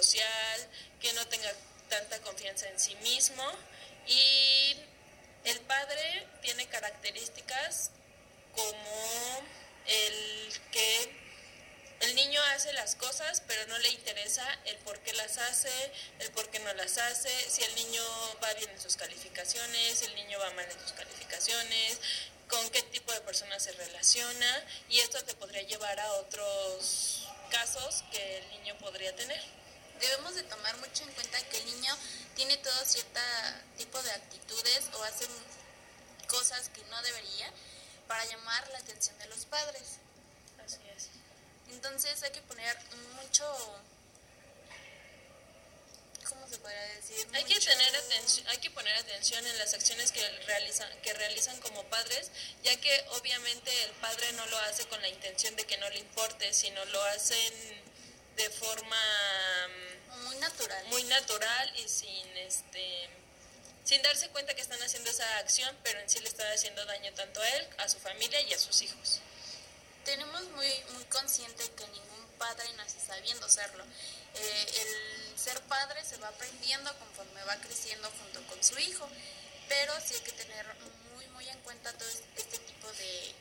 Antisocial, que no tenga tanta confianza en sí mismo y el padre tiene características como el que el niño hace las cosas, pero no le interesa el por qué las hace, el por qué no las hace, si el niño va bien en sus calificaciones, si el niño va mal en sus calificaciones, con qué tipo de persona se relaciona y esto te podría llevar a otros casos que el niño podría tener. Debemos de tomar mucho en cuenta que el niño tiene todo cierto tipo de actitudes o hace cosas que no debería para llamar la atención de los padres. Así es. Entonces hay que poner mucho ¿cómo se podría decir? Hay que Mucho- tener atención, hay que poner atención en las acciones que realizan, que realizan como padres, ya que obviamente el padre no lo hace con la intención de que no le importe, sino lo hacen de forma mm, muy natural. muy natural y sin este sin darse cuenta que están haciendo esa acción, pero en sí le están haciendo daño tanto a él, a su familia y a sus hijos. Tenemos muy, muy consciente que ningún padre nace sabiendo serlo. Eh, el ser padre se va aprendiendo conforme va creciendo junto con su hijo, pero sí hay que tener muy, muy en cuenta todo este tipo de,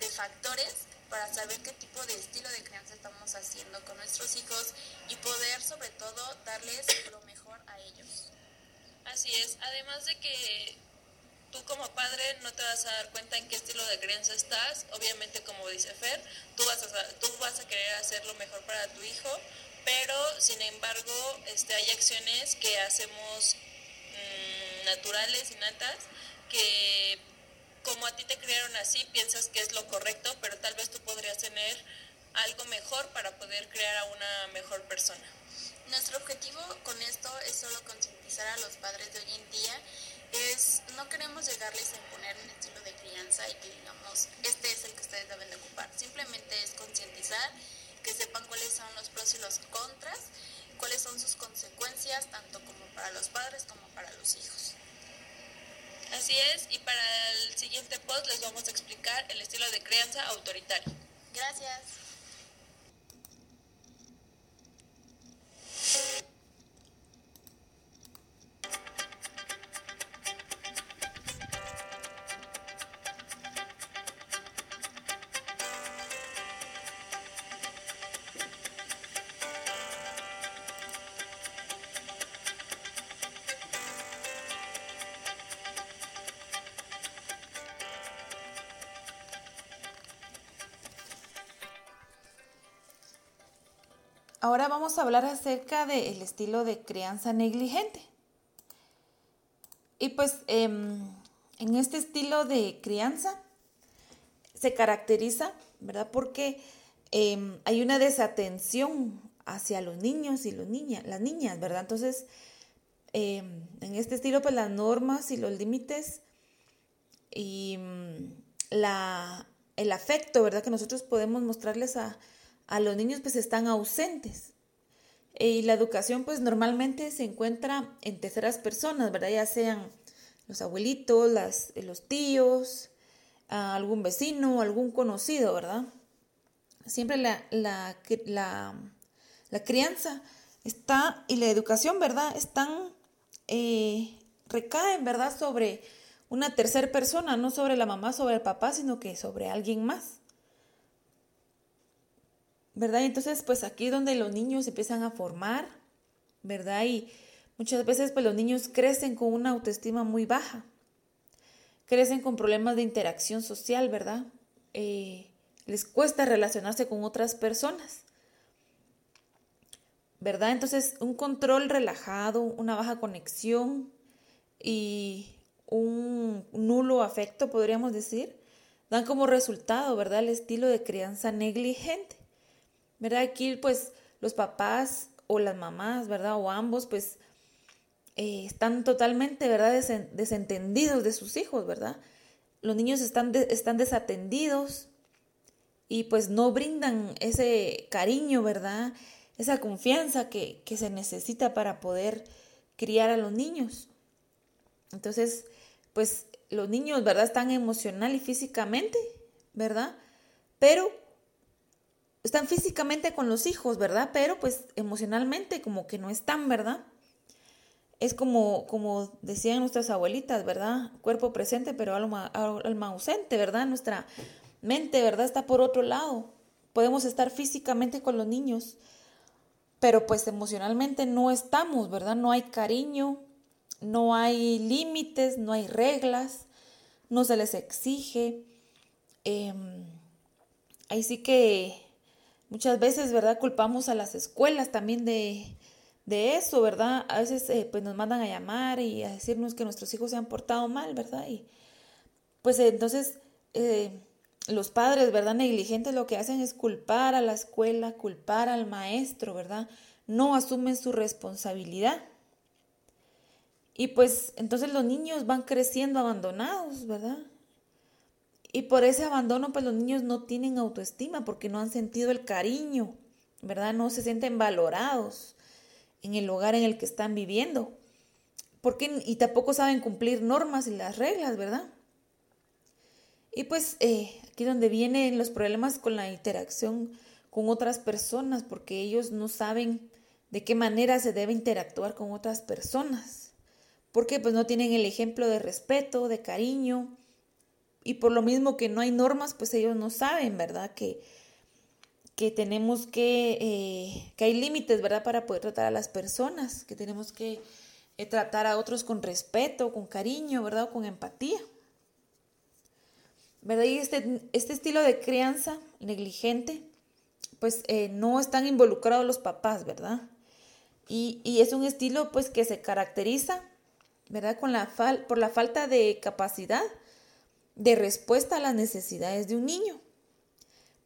de factores para saber qué tipo de estilo de crianza estamos haciendo con nuestros hijos y poder sobre todo darles lo mejor a ellos. Así es, además de que tú como padre no te vas a dar cuenta en qué estilo de crianza estás, obviamente como dice Fer, tú vas a, tú vas a querer hacer lo mejor para tu hijo, pero sin embargo este, hay acciones que hacemos mm, naturales, innatas, que como a ti te criaron así, piensas que es lo correcto, pero tal vez tú podrías tener algo mejor para poder crear a una mejor persona. Nuestro objetivo con esto es solo concientizar a los padres de hoy en día. Es, no queremos llegarles a imponer un estilo de crianza y que digamos, este es el que ustedes deben de ocupar. Simplemente es concientizar, que sepan cuáles son los pros y los contras, cuáles son sus consecuencias, tanto como para los padres como para los hijos. Así es, y para el siguiente post les vamos a explicar el estilo de crianza autoritario. Gracias. Ahora vamos a hablar acerca del estilo de crianza negligente. Y pues em, en este estilo de crianza se caracteriza, ¿verdad? Porque em, hay una desatención hacia los niños y los las niñas, ¿verdad? Entonces, em, en este estilo, pues las normas y los límites y mm, la, el afecto, ¿verdad? Que nosotros podemos mostrarles a, a los niños, pues están ausentes. Y la educación, pues normalmente se encuentra en terceras personas, ¿verdad? Ya sean los abuelitos, las, los tíos, algún vecino, algún conocido, ¿verdad? Siempre la, la, la, la crianza está y la educación, ¿verdad? Están, eh, recaen, ¿verdad? Sobre una tercera persona, no sobre la mamá, sobre el papá, sino que sobre alguien más. ¿Verdad? Y entonces, pues aquí es donde los niños empiezan a formar, ¿verdad? Y muchas veces, pues los niños crecen con una autoestima muy baja, crecen con problemas de interacción social, ¿verdad? Eh, les cuesta relacionarse con otras personas, ¿verdad? Entonces, un control relajado, una baja conexión y un nulo afecto, podríamos decir, dan como resultado, ¿verdad? El estilo de crianza negligente. ¿Verdad? Aquí pues los papás o las mamás, ¿verdad? O ambos pues eh, están totalmente, ¿verdad? Desen desentendidos de sus hijos, ¿verdad? Los niños están, están desatendidos y pues no brindan ese cariño, ¿verdad? Esa confianza que, que se necesita para poder criar a los niños. Entonces, pues los niños, ¿verdad? Están emocional y físicamente, ¿verdad? Pero están físicamente con los hijos, ¿verdad? Pero pues emocionalmente como que no están, ¿verdad? Es como, como decían nuestras abuelitas, ¿verdad? Cuerpo presente, pero alma, ausente, ¿verdad? Nuestra mente, ¿verdad? Está por otro lado. podemos estar físicamente con los niños, pero pues emocionalmente no estamos, ¿verdad? No hay cariño, no hay límites, no hay reglas, no se les exige. Em, ahí sí que muchas veces, ¿verdad? Culpamos a las escuelas también de, eso, ¿verdad? A veces eh, pues nos mandan a llamar y a decirnos que nuestros hijos se han portado mal, ¿verdad? Y pues entonces eh, los padres, ¿verdad? Negligentes lo que hacen es culpar a la escuela, culpar al maestro, ¿verdad? No asumen su responsabilidad. Y pues entonces los niños van creciendo abandonados, ¿verdad? Y por ese abandono, pues los niños no tienen autoestima porque no han sentido el cariño, ¿verdad? No se sienten valorados en el lugar en el que están viviendo. Porque, y tampoco saben cumplir normas y las reglas, ¿verdad? Y pues eh, aquí donde vienen los problemas con la interacción con otras personas, porque ellos no saben de qué manera se debe interactuar con otras personas. Porque pues no tienen el ejemplo de respeto, de cariño. Y por lo mismo que no hay normas, pues ellos no saben, ¿verdad? Que, que tenemos que, eh, que hay límites, ¿verdad? Para poder tratar a las personas, que tenemos que eh, tratar a otros con respeto, con cariño, ¿verdad? Con empatía. ¿verdad? Y este, este estilo de crianza negligente, pues eh, no están involucrados los papás, ¿verdad? Y, es un estilo pues que se caracteriza, ¿verdad? Con la fal por la falta de capacidad de respuesta a las necesidades de un niño.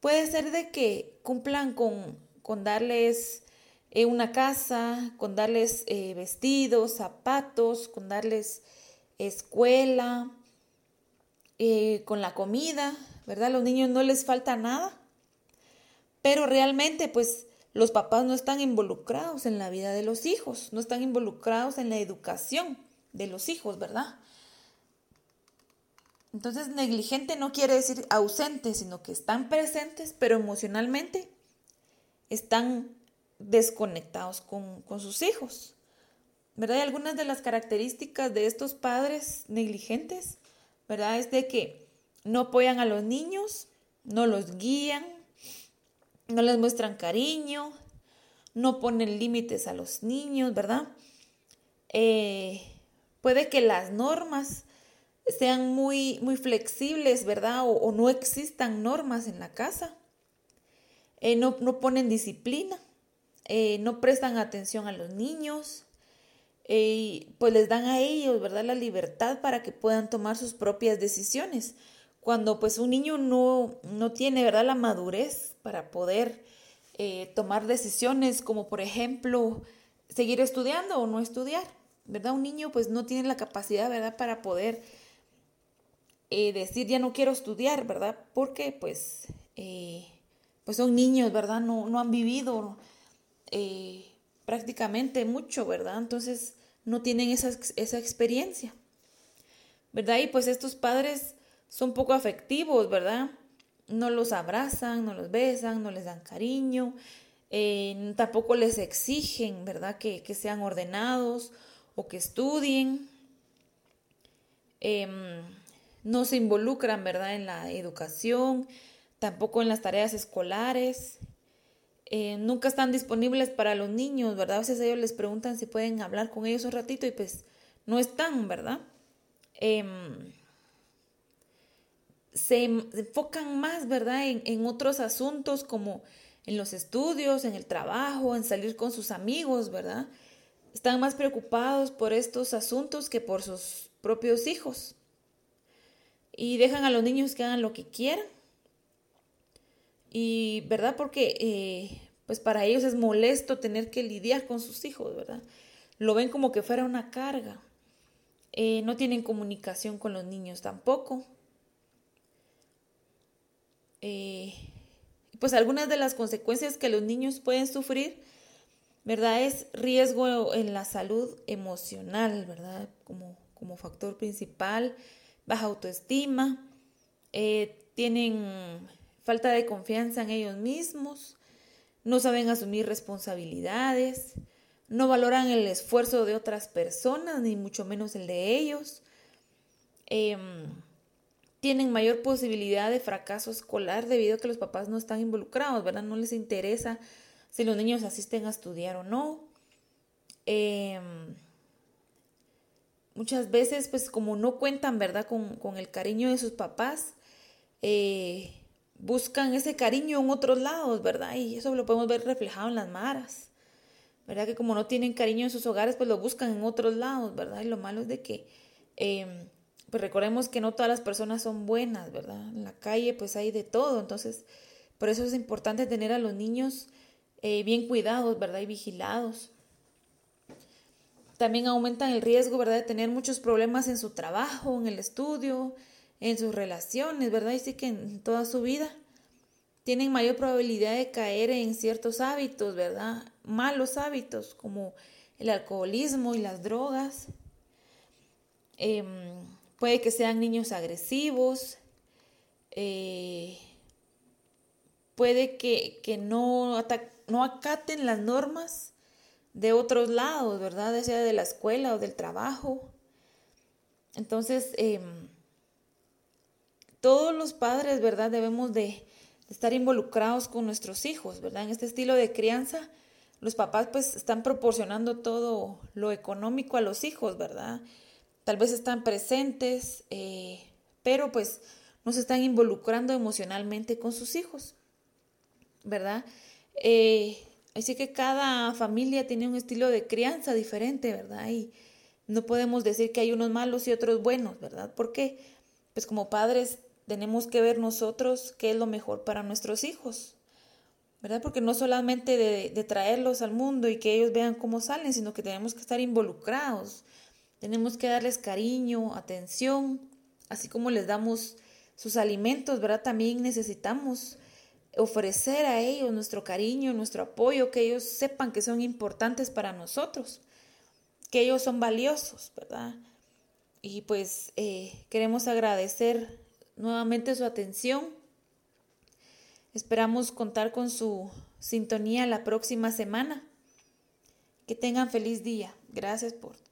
Puede ser de que cumplan con, con darles eh, una casa, con darles eh, vestidos, zapatos, con darles escuela, eh, con la comida, ¿verdad? Los niños no les falta nada, pero realmente pues los papás no están involucrados en la vida de los hijos, no están involucrados en la educación de los hijos, ¿verdad? Entonces negligente no quiere decir ausente, sino que están presentes, pero emocionalmente están desconectados con, con sus hijos. ¿Verdad? Y algunas de las características de estos padres negligentes ¿verdad? Es de que no apoyan a los niños, no los guían, no les muestran cariño, no ponen límites a los niños, ¿verdad? Eh, puede que las normas sean muy, muy flexibles, ¿verdad? O, no existan normas en la casa. Eh, no, no, ponen disciplina, eh, no prestan atención a los niños, y pues les dan a ellos, ¿verdad? La libertad para que puedan tomar sus propias decisiones. Cuando pues un niño no, no tiene, ¿verdad? La madurez para poder eh, tomar decisiones como por ejemplo seguir estudiando o no estudiar, ¿verdad? Un niño pues no tiene la capacidad, ¿verdad? Para poder eh, decir ya no quiero estudiar, ¿verdad? Porque pues, eh, pues son niños, ¿verdad? No, no han vivido prácticamente mucho, ¿verdad? Entonces no tienen esa, esa experiencia, ¿verdad? Y pues estos padres son poco afectivos, ¿verdad? No los abrazan, no los besan, no les dan cariño, eh, tampoco les exigen, ¿verdad? Que, sean ordenados o que estudien. Em, no se involucran, ¿verdad? En la educación, tampoco en las tareas escolares. Eh, nunca están disponibles para los niños, ¿verdad? A veces ellos les preguntan si pueden hablar con ellos un ratito y pues no están, ¿verdad? Em, se enfocan más, ¿verdad? En, en, otros asuntos como en los estudios, en el trabajo, en salir con sus amigos, ¿verdad? Están más preocupados por estos asuntos que por sus propios hijos. Y dejan a los niños que hagan lo que quieran y, ¿verdad? Porque eh, pues para ellos es molesto tener que lidiar con sus hijos, ¿verdad? Lo ven como que fuera una carga. Eh, no tienen comunicación con los niños tampoco. Eh, pues algunas de las consecuencias que los niños pueden sufrir, ¿verdad? Es riesgo en la salud emocional, ¿verdad? Como, como factor principal, baja autoestima, tienen falta de confianza en ellos mismos, no saben asumir responsabilidades, no valoran el esfuerzo de otras personas, ni mucho menos el de ellos. Em, tienen mayor posibilidad de fracaso escolar debido a que los papás no están involucrados, ¿verdad? No les interesa si los niños asisten a estudiar o no. Em, muchas veces, pues como no cuentan, ¿verdad? Con, el cariño de sus papás, eh, buscan ese cariño en otros lados, ¿verdad? Y eso lo podemos ver reflejado en las maras, ¿verdad? Que como no tienen cariño en sus hogares, pues lo buscan en otros lados, ¿verdad? Y lo malo es de que, em, pues recordemos que no todas las personas son buenas, ¿verdad? En la calle pues hay de todo, entonces por eso es importante tener a los niños eh, bien cuidados, ¿verdad? Y vigilados. También aumentan el riesgo, ¿verdad? De tener muchos problemas en su trabajo, en el estudio, en sus relaciones, ¿verdad? Y sí que en toda su vida tienen mayor probabilidad de caer en ciertos hábitos, ¿verdad? Malos hábitos como el alcoholismo y las drogas. Em, puede que sean niños agresivos. Eh, puede que, no, no acaten las normas de otros lados, ¿verdad? Ya sea de la escuela o del trabajo. Entonces, em, todos los padres, ¿verdad? Debemos de, estar involucrados con nuestros hijos, ¿verdad? En este estilo de crianza, los papás pues están proporcionando todo lo económico a los hijos, ¿verdad? Tal vez están presentes, eh, pero pues no se están involucrando emocionalmente con sus hijos, ¿verdad? Eh, así que cada familia tiene un estilo de crianza diferente, ¿verdad? Y no podemos decir que hay unos malos y otros buenos, ¿verdad? Porque, pues como padres tenemos que ver nosotros qué es lo mejor para nuestros hijos, ¿verdad? Porque no solamente de, traerlos al mundo y que ellos vean cómo salen, sino que tenemos que estar involucrados, tenemos que darles cariño, atención, así como les damos sus alimentos, ¿verdad? También necesitamos ofrecer a ellos nuestro cariño, nuestro apoyo, que ellos sepan que son importantes para nosotros, que ellos son valiosos, ¿verdad? Y pues eh, queremos agradecer nuevamente su atención. Esperamos contar con su sintonía la próxima semana. Que tengan feliz día. Gracias por.